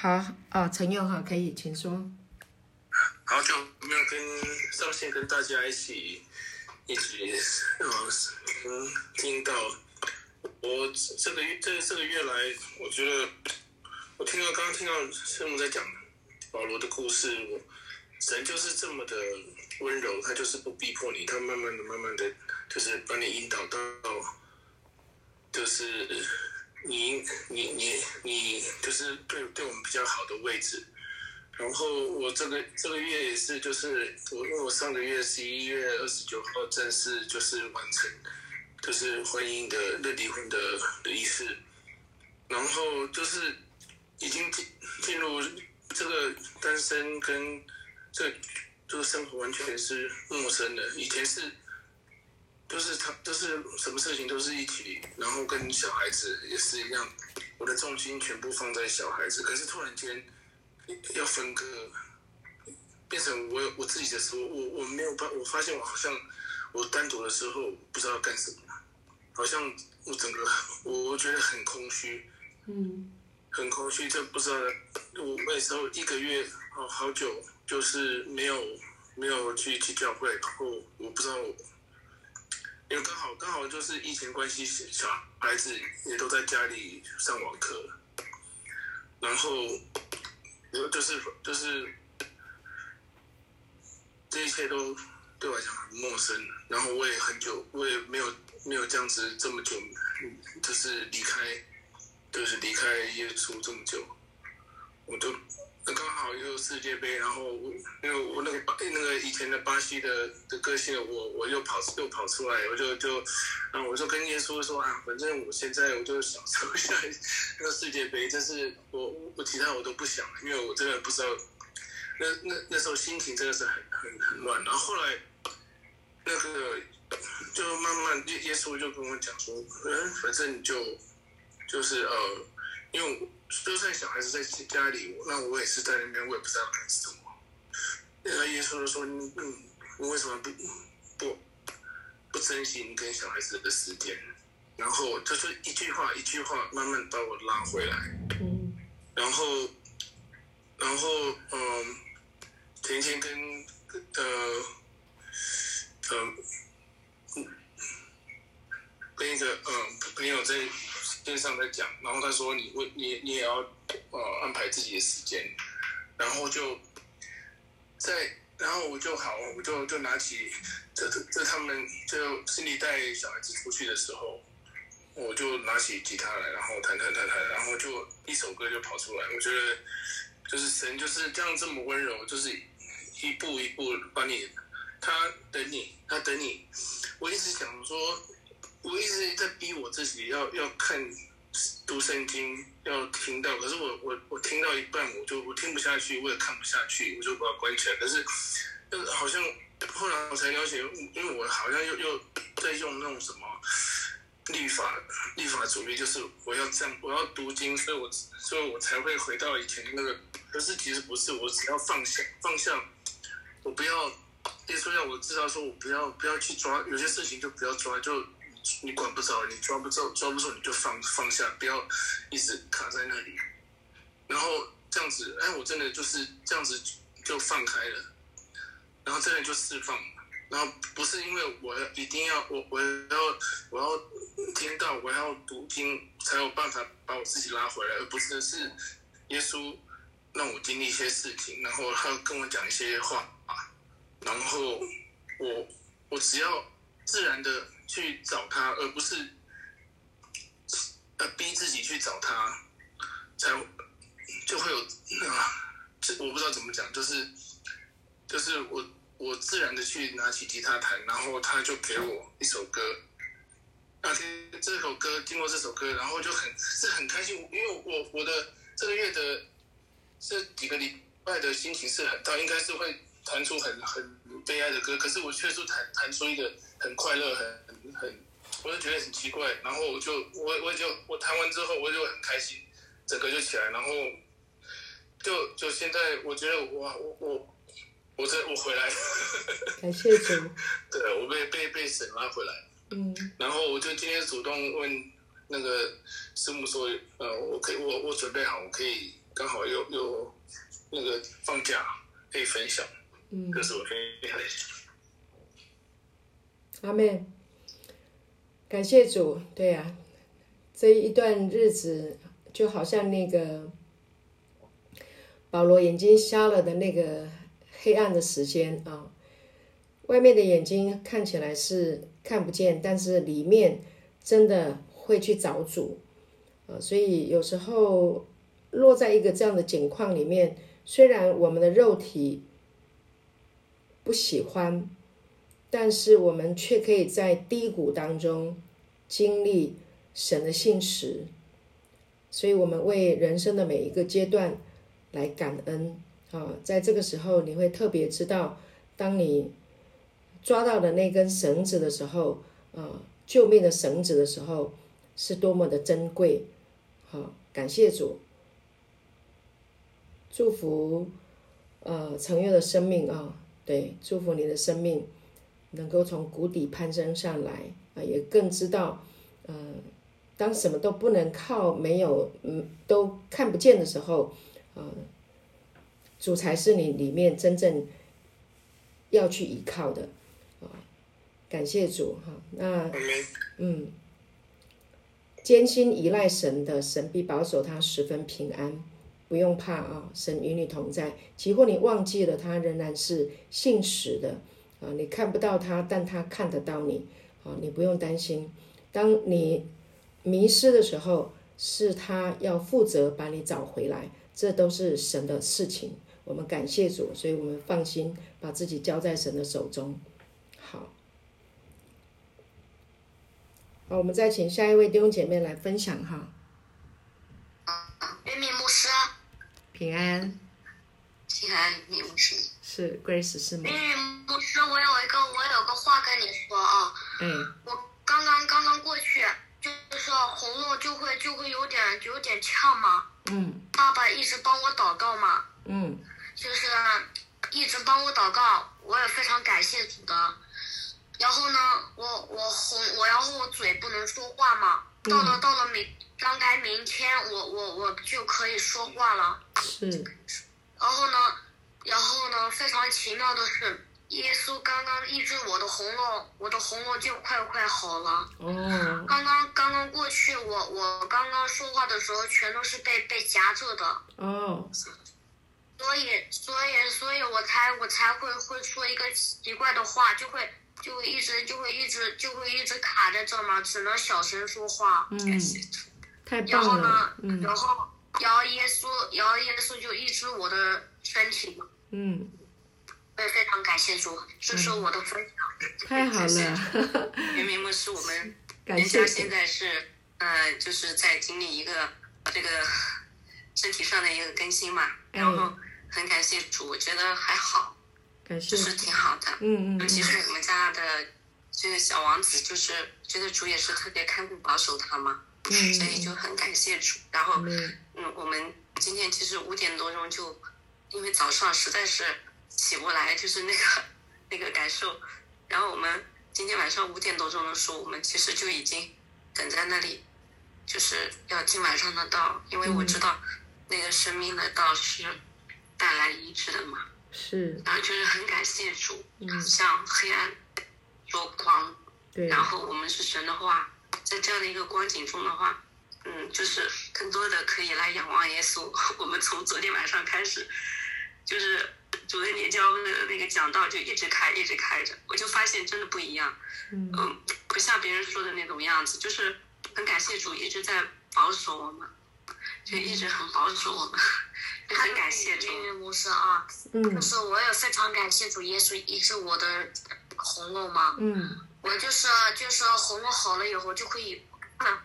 好啊，陈佑哈，可以，请说。好久没有跟上线跟大家一起一起嗯听到我这个月这这个月来，我觉得我听到刚刚听到师母在讲保罗的故事，我神就是这么的温柔，他就是不逼迫你，他慢慢的慢慢的就是把你引导到就是你你你你就是对对我们比较好的位置。然后我这个这个月也是，就是我因为我上个月十一月二十九号正式就是完成，就是婚姻的那离婚的的仪式，然后就是已经进进入这个单身跟这这个生活完全是陌生的，以前是就是他就是什么事情都是一起，然后跟小孩子也是一样，我的重心全部放在小孩子，可是突然间。要分割，变成我我自己的时候，我我没有办，我发现我好像我单独的时候不知道干什么，好像我整个我我觉得很空虚，嗯，很空虚，就不知道我那时候一个月哦好久就是没有没有去去教会，然后我不知道，因为刚好刚好就是疫情关系，小孩子也都在家里上网课，然后。然后就是就是，这一切都对我来讲很陌生。然后我也很久，我也没有没有这样子这么久，就是离开，就是离开耶稣这么久。我都刚好又世界杯，然后因为我那个巴那个以前的巴西的的个性，我我又跑又跑出来，我就就，然后我就跟耶稣说啊，反正我现在我就享受一下那个世界杯，但是我我其他我都不想，因为我真的不知道，那那那时候心情真的是很很很乱。然后后来那个就慢慢耶耶稣就跟我讲说，嗯，反正你就就是呃，因为。就算小孩子在家里，那我也是在那边，我也不知道干什么。那耶稣就说：“嗯，你为什么不不不珍惜你跟小孩子的时间？”然后他说一句话一句话，慢慢把我拉回来。嗯。然后，然后，嗯，前天跟呃，嗯，跟一个嗯朋友在。线上在讲，然后他说你为你你也要呃安排自己的时间，然后就在然后我就好，我就就拿起这这他们就心里带小孩子出去的时候，我就拿起吉他来，然后弹弹弹弹，然后就一首歌就跑出来。我觉得就是神就是这样这么温柔，就是一步一步把你他等你，他等你。我一直想说。我一直在逼我自己要要看读圣经，要听到，可是我我我听到一半，我就我听不下去，我也看不下去，我就把它关起来。可是，就好像后来我才了解，因为我好像又又在用那种什么立法立法主义，就是我要这样，我要读经，所以我所以我才会回到以前那个。可是其实不是，我只要放下放下，我不要，耶稣要我知道，说我不要不要去抓，有些事情就不要抓，就。你管不着，你抓不着，抓不住你就放放下，不要一直卡在那里。然后这样子，哎，我真的就是这样子就放开了，然后真的就释放。然后不是因为我要一定要我我要我要听到我要读经才有办法把我自己拉回来，而不是是耶稣让我经历一些事情，然后他跟我讲一些话，然后我我只要自然的。去找他，而不是呃逼自己去找他，才就会有啊，这我不知道怎么讲，就是就是我我自然的去拿起吉他弹，然后他就给我一首歌，那听这首歌，听过这首歌，然后就很是很开心，因为我我的这个月的这几个礼拜的心情是很大，应该是会弹出很很悲哀的歌，可是我却是弹弹出一个很快乐很。很，我就觉得很奇怪，然后我就我我就我弹完之后我就很开心，整个就起来，然后就就现在我觉得哇我我我这我回来，感谢主，对我被被被神拉回来，嗯，然后我就今天主动问那个师母说，呃，我可以我我准备好，我可以刚好又又那个放假可以分享，嗯，这是我非常阿妹，感谢主，对呀、这一段日子就好像那个保罗眼睛瞎了的那个黑暗的时间啊，外面的眼睛看起来是看不见，但是里面真的会去找主，啊，所以有时候落在一个这样的境况里面，虽然我们的肉体不喜欢。但是我们却可以在低谷当中经历神的信实，所以我们为人生的每一个阶段来感恩啊！在这个时候，你会特别知道，当你抓到的那根绳子的时候，啊，救命的绳子的时候，是多么的珍贵。好，感谢主，祝福呃成月的生命啊，对，祝福你的生命。能够从谷底攀升上来啊，也更知道，呃，当什么都不能靠，没有，嗯，都看不见的时候，呃，主才是你里面真正要去依靠的啊。感谢主哈，那嗯，艰辛依赖神的，神必保守他十分平安，不用怕啊，神与你同在。即或你忘记了，他仍然是信实的。啊，你看不到他，但他看得到你。啊，你不用担心。当你迷失的时候，是他要负责把你找回来，这都是神的事情。我们感谢主，所以我们放心把自己交在神的手中。好，好，我们再请下一位弟兄姐妹来分享哈。平安，平安，你牧师。是 Grace 是吗？元敏牧师，我有一个我有个话跟你说啊。嗯，我刚刚刚刚过去，就是喉咙就会就会有点有点呛嘛。嗯爸爸一直帮我祷告嘛，嗯就是一直帮我祷告，我也非常感谢主的。然后呢，我我喉我然后我嘴不能说话嘛，到了到了明刚才明天我我我就可以说话了。是，然后呢，然后呢，非常奇妙的是，耶稣刚刚医治我的喉咙，我的喉咙就快快好了。哦，刚刚刚刚过去，我我刚刚说话的时候，全都是被被夹着的，哦，所以所以所以我才我才会会说一个奇怪的话，就会就会一直就会一直就会一直卡在这嘛，只能小声说话。嗯，太然棒了后呢，，嗯。然后然后耶稣摇耶稣就医治我的身体嘛。嗯，我也非常感谢主，这是我的分享。太好了，元明牧师，我们 感谢人家现，在是，呃，就是在经历一个这个身体上的一个更新嘛，然后很感谢主，我觉得还好，感谢就，是挺好的。嗯嗯尤其是我们家的这个小王子，就是觉得主也是特别看顾保守他嘛，嗯所以就很感谢主。然后，嗯嗯，我们今天其实五点多钟就，因为早上实在是起不来，就是那个那个感受。然后我们今天晚上五点多钟的时候，我们其实就已经等在那里，就是要听晚上的道，因为我知道那个生命的道是带来医治的嘛。是，然后就是很感谢主，嗯向黑暗说光，对，然后我们是神的话，在这样的一个光景中的话，嗯，就是更多的可以来仰望耶稣。我们从昨天晚上开始，就是主任年教的那个讲道就一直开，一直开着，我就发现真的不一样，嗯嗯，不像别人说的那种样子，就是很感谢主一直在保守我们，就一直很保守我们，很感谢主。命运牧师啊，嗯就是我也非常感谢主耶稣医治我的喉咙嘛，嗯我就是就是喉咙好了以后就可以，嗯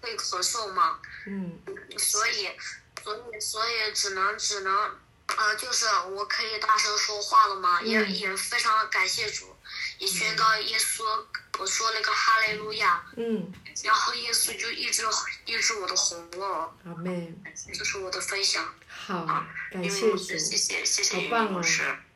会咳嗽嘛，嗯。所以所以所以只能只能呃，就是我可以大声说话了嘛，也嗯。也非常感谢主，也宣告耶稣，我说了个哈利路亚，嗯，然后耶稣就一直抑制我的喉咙，阿妹，这是我的分享。好，感谢主为牧师，，谢谢谢谢好棒哦。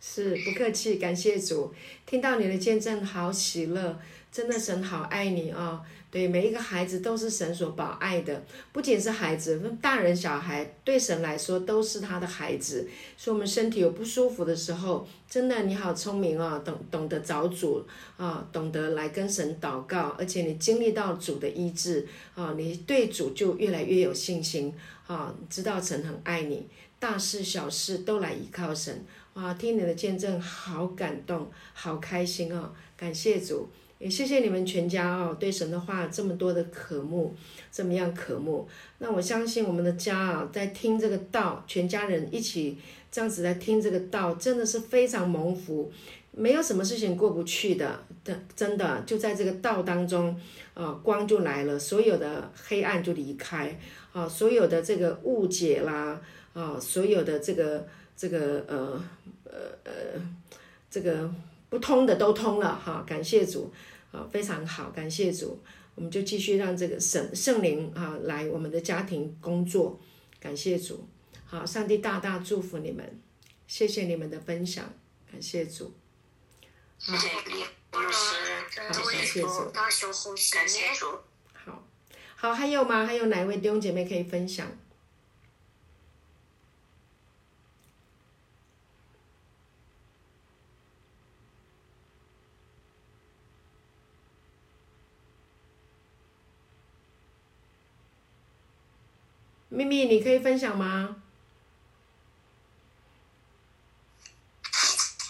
是不客气，感谢主。听到你的见证，好喜乐。真的神好爱你哦。对每一个孩子都是神所保爱的，不仅是孩子，大人小孩对神来说都是他的孩子。所以，我们身体有不舒服的时候，真的你好聪明哦，懂懂得找主啊，懂得来跟神祷告，而且你经历到主的医治啊，你对主就越来越有信心啊，知道神很爱你，大事小事都来依靠神。哇，听你的见证，好感动，好开心哦，感谢主。也谢谢你们全家哦，对神的话这么多的渴慕，这么样渴慕。那我相信我们的家啊，在听这个道，全家人一起这样子在听这个道，真的是非常蒙福，没有什么事情过不去的。的真的就在这个道当中，啊，光就来了，所有的黑暗就离开，啊，所有的这个误解啦，啊，所有的这个这个呃呃呃这个不通的都通了哈，感谢主。啊，非常好，感谢主，我们就继续让这个圣圣灵啊来我们的家庭工作，感谢主，好，上帝大大祝福你们，谢谢你们的分享，感谢主，谢谢谢主，感谢。主，好，好，还有吗？还有哪一位弟兄姐妹可以分享？咪咪，你可以分享吗？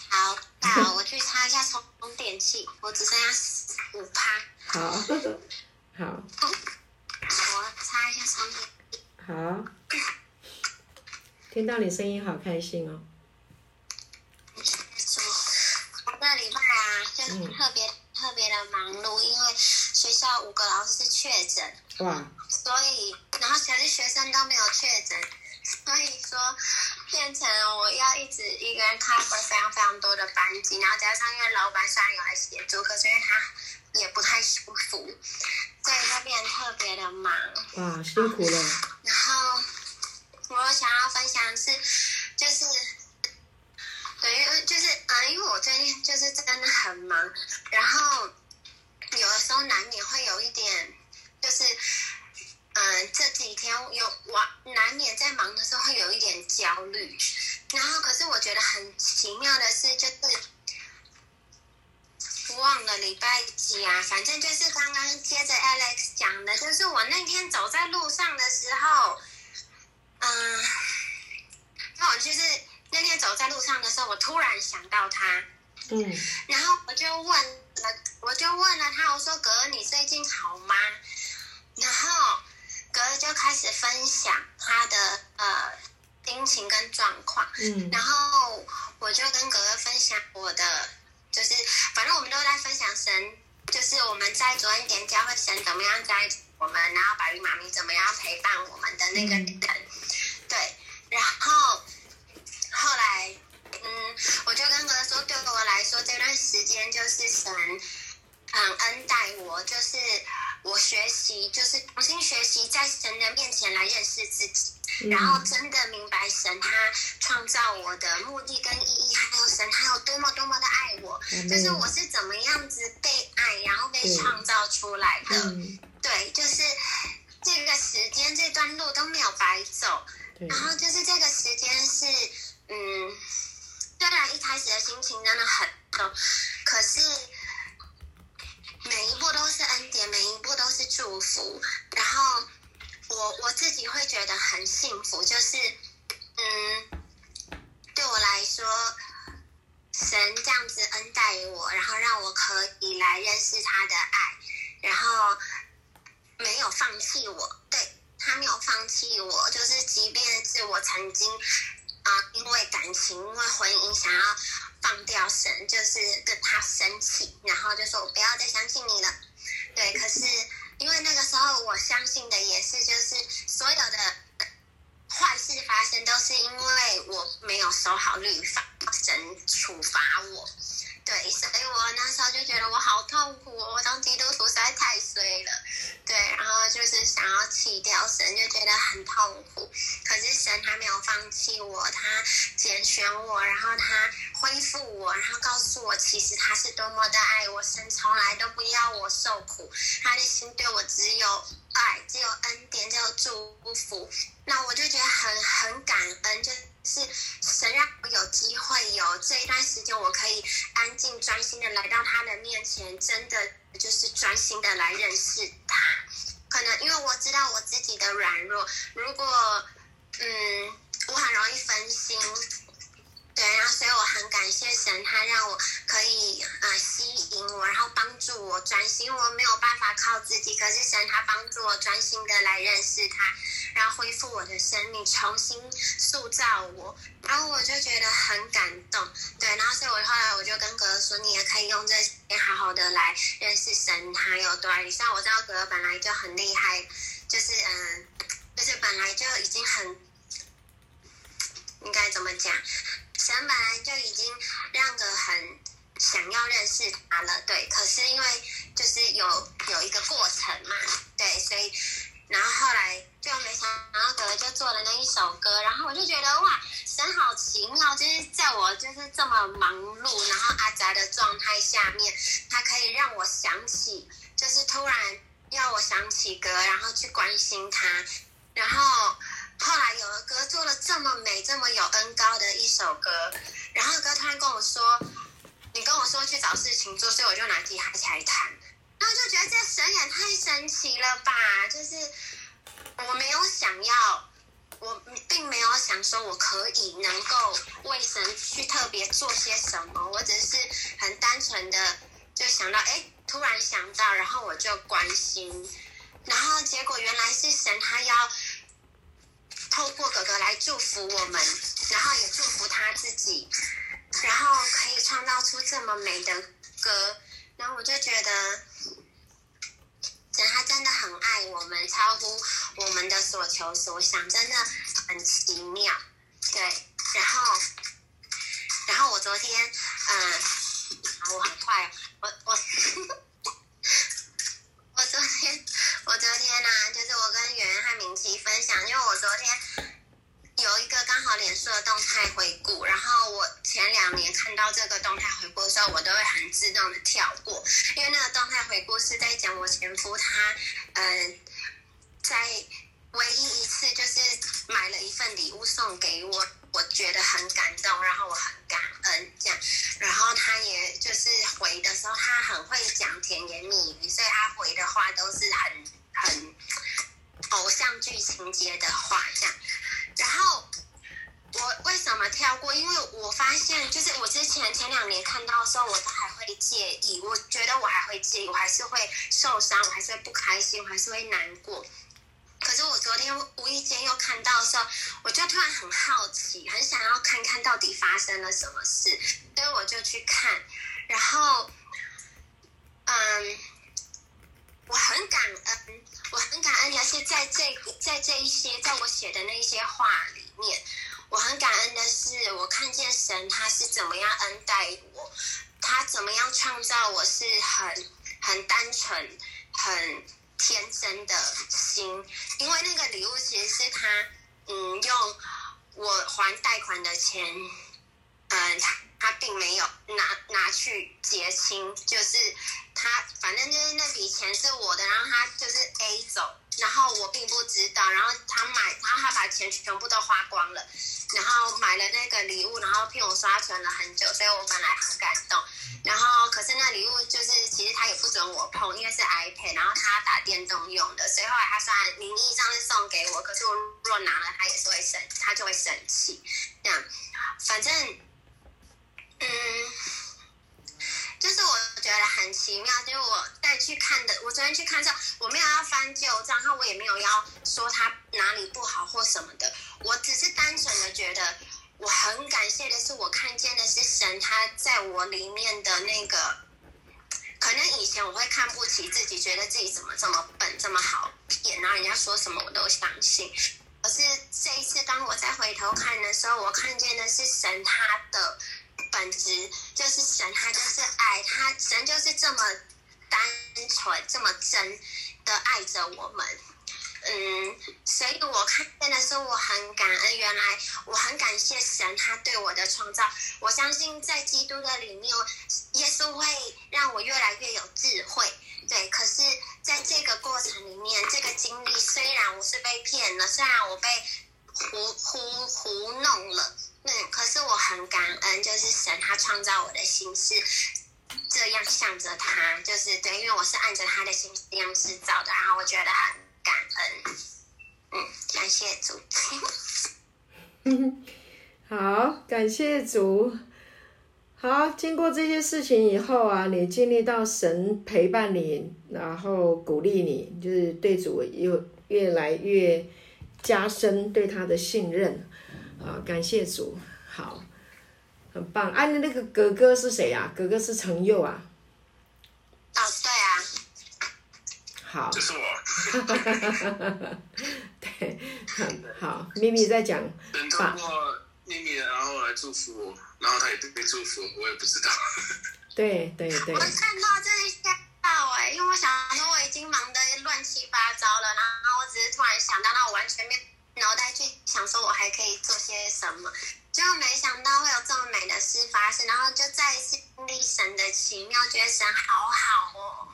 好，那我去插一下充电器，我只剩下五趴。好，好。我插一下充电器。好。听到你声音，好开心哦。我这礼拜啊，就特别特别的忙碌，因为学校五个老师确诊。哇。所以，然后其实学生都没有确诊，所以说变成我要一直一个人 cover 非常非常多的班级，然后加上因为老板虽然有来协助，可是因为他也不太舒服，所以就变特别的忙。哇，辛苦了。然后我想要分享是，就是等于就是嗯，因为我最近就是真的很忙，然后有的时候难免会有一点就是。嗯，这几天有我难免在忙的时候会有一点焦虑，然后可是我觉得很奇妙的是，就是忘了礼拜几啊，反正就是刚刚接着 Alex 讲的，就是我那天走在路上的时候，嗯，那我就是那天走在路上的时候，我突然想到他，嗯，然后我就问了，我就问了他，我说哥，你最近好吗？然后。哥就开始分享他的呃心情跟状况，嗯，然后我就跟哥哥分享我的，就是反正我们都在分享神，就是我们在昨天点教会神怎么样在我们，然后白玉妈咪怎么样陪伴我们的那个人，对，然后后来嗯，我就跟哥哥说，对我来说这段时间就是神很恩待我，就是。我学习就是重新学习，在神的面前来认识自己，然后真的明白神他创造我的目的跟意义，还有神他有多么多么的爱我，就是我是怎么样子被爱，然后被创造出来的。对，就是这个时间这段路都没有白走，然后就是这个时间是，嗯，虽然一开始的心情真的很重，可是。每一步都是恩典，每一步都是祝福。然后我我自己会觉得很幸福，就是嗯，对我来说，神这样子恩待我，然后让我可以来认识他的爱，然后没有放弃我，对他没有放弃我，就是即便是我曾经啊，因为感情，因为婚姻想要。放掉神，就是跟他生气，然后就说：“我不要再相信你了。”对，可是因为那个时候我相信的也是，就是所有的坏事发生都是因为我没有守好律法，神处罚我。对，所以我那时候就觉得我好痛苦，我当基督徒实在太衰了。对，然后就是想要弃掉神，就觉得很痛苦。可是神还没有放弃我，他拣选我，然后他恢复我，然后告诉我，其实他是多么的爱我。神从来都不要我受苦，他的心对我只有爱，只有恩典，只有祝福。那我就觉得很很感恩，就是神让我有机会有这一段时间，我可以安静专心的来到他的面前，真的就是专心的来认识他。可能因为我知道我自己的软弱，如果嗯，我很容易分心。对，然后所以我很感谢神，他让我可以呃吸引我，然后帮助我专心。我没有办法靠自己，可是神他帮助我专心的来认识他，然后恢复我的生命，重新塑造我。然后我就觉得很感动。对，然后所以我后来我就跟格说，你也可以用这些好好的来认识神，还有对，像我知道格本来就很厉害，就是嗯，就是本来就已经很应该怎么讲？神本来就已经让个很想要认识他了，对。可是因为就是有有一个过程嘛，对，所以然后后来就没想到格就做了那一首歌，然后我就觉得哇，神好奇妙，就是在我就是这么忙碌，然后阿宅的状态下面，他可以让我想起，就是突然要我想起歌，然后去关心他，然后。后来有了歌，做了这么美、这么有恩高的一首歌，然后哥突然跟我说：“你跟我说去找事情做，所以我就拿吉他起来弹。”然后就觉得这神也太神奇了吧！就是我没有想要，我并没有想说我可以能够为神去特别做些什么，我只是很单纯的就想到，哎，突然想到，然后我就关心，然后结果原来是神他要。透过哥哥来祝福我们，然后也祝福他自己，然后可以创造出这么美的歌，然后我就觉得，神他真的很爱我们，超乎我们的所求所想，真的很奇妙。对，然后，然后我昨天，嗯，我很快，我我。我昨天，我昨天呢，就是我跟圆圆和明琪分享，因为我昨天有一个刚好脸书的动态回顾，然后我前两年看到这个动态回顾的时候，我都会很自动的跳过，因为那个动态回顾是在讲我前夫他，嗯，在唯一一次就是买了一份礼物送给我。我觉得很感动，然后我很感恩这样，然后他也就是回的时候，他很会讲甜言蜜语，所以他回的话都是很很偶像剧情节的话这样。然后我为什么跳过？因为我发现，就是我之前前两年看到的时候，我都还会介意，我觉得我还会介意，我还是会受伤，我还是会不开心，我还是会难过。可是我昨天无意间又看到的时候，我就突然很好奇，很想要看看到底发生了什么事，所以我就去看。然后，嗯，我很感恩，我很感恩的是在这在这一些在我写的那些话里面，我很感恩的是我看见神他是怎么样恩待我，他怎么样创造我是很很单纯很。天真的心，因为那个礼物其实是他，嗯，用我还贷款的钱，嗯，他他并没有拿拿去结清，就是他反正就是那笔钱是我的，然后他就是 A 走。然后我并不知道，然后他买，然后他把钱全部都花光了，然后买了那个礼物，然后骗我刷存了很久，所以我本来很感动。然后可是那礼物就是其实他也不准我碰，因为是 iPad，然后他打电动用的，所以后来他虽然名义上是送给我，可是我若拿了他也是会生，他就会生气。这样，反正，嗯。就是我觉得很奇妙，就是我再去看的，我昨天去看上，我没有要翻旧账，然后我也没有要说他哪里不好或什么的，我只是单纯的觉得我很感谢的是，我看见的是神他在我里面的那个，可能以前我会看不起自己，觉得自己怎么这么笨，这么好骗，然后人家说什么我都相信，可是这一次当我再回头看的时候，我看见的是神他的。本质就是神，他就是爱，他神就是这么单纯，这么真，的爱着我们。嗯，所以我看见的时候，我很感恩。原来我很感谢神，他对我的创造。我相信在基督的里面，耶稣会让我越来越有智慧。对，可是在这个过程里面，这个经历虽然我是被骗了，虽然我被糊糊糊弄了，嗯，可是我很感恩，就是神他创造我的心是这样向着他，就是对，因为我是按着他的心样式造的，然后我觉得很感恩，嗯，感谢主。好，感谢主。好，经过这些事情以后啊，你经历到神陪伴你，然后鼓励你，就是对主又越来越加深对他的信任啊！感谢主，好，很棒。啊，那个哥哥是谁呀？哥哥是程佑啊。哦，对啊。好。这是我。对，好，咪咪在讲。等通过咪咪，然后来祝福我。然后他也被祝福，我也不知道。对对对。我看到这一下到哎，因为我想说我已经忙得乱七八糟了，然后我只是突然想到，那我完全没脑袋去想说我还可以做些什么，就没想到会有这么美的事发生，然后就再一次经历神的奇妙，觉得神好好哦。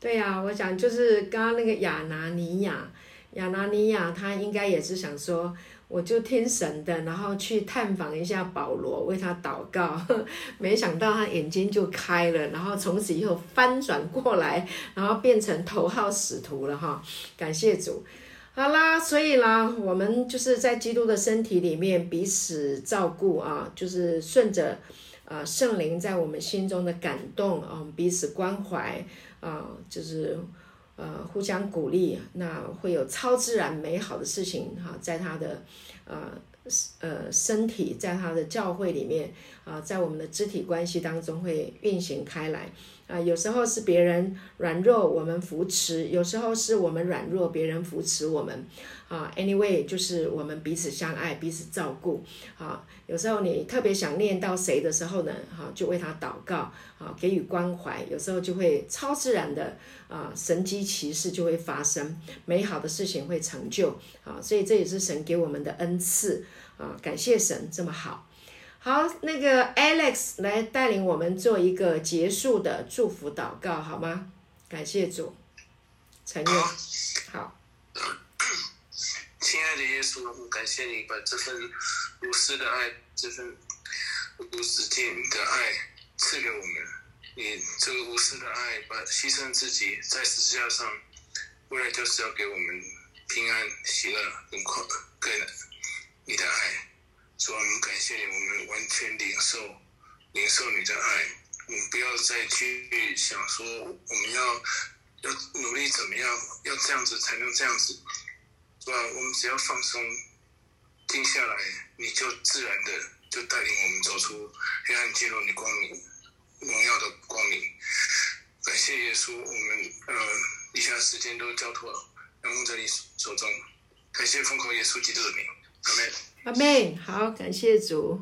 对呀，我想就是刚刚那个亚拿尼亚，亚拿尼亚他应该也是想说。我就听神的，然后去探访一下保罗，为他祷告。没想到他眼睛就开了，然后从此以后翻转过来，然后变成头号使徒了哈！感谢主。好啦，所以啦，我们就是在基督的身体里面彼此照顾啊，就是顺着啊圣灵在我们心中的感动啊，彼此关怀啊，就是。呃，互相鼓励，那会有超自然美好的事情哈，在他的呃呃身体，在他的教会里面啊，在我们的肢体关系当中会运行开来啊。有时候是别人软弱，我们扶持；有时候是我们软弱，别人扶持我们啊。Anyway，就是我们彼此相爱，彼此照顾啊。有时候你特别想念到谁的时候呢，哈，就为他祷告啊，给予关怀。有时候就会超自然的。啊，神机骑士就会发生，美好的事情会成就啊，所以这也是神给我们的恩赐啊，感谢神这么好。好，那个 Alex 来带领我们做一个结束的祝福祷告，好吗？感谢主，陈佑，好。亲爱的耶稣，感谢你把这份无私的爱，这份无止境的爱赐给我们。你这个无私的爱，把牺牲自己在十字架上，为了就是要给我们平安、喜乐、跟快、跟你的爱。主啊，我们感谢你，我们完全领受、领受你的爱。我们不要再去想说我们要要努力怎么样，要这样子才能这样子，是吧？我们只要放松、静下来，你就自然的就带领我们走出黑暗，进入你光明。荣耀的光明，感谢耶稣，我们呃，以下时间都交托，然后在你手中，感谢奉靠耶稣基督的名，阿妹。阿门。好，感谢主。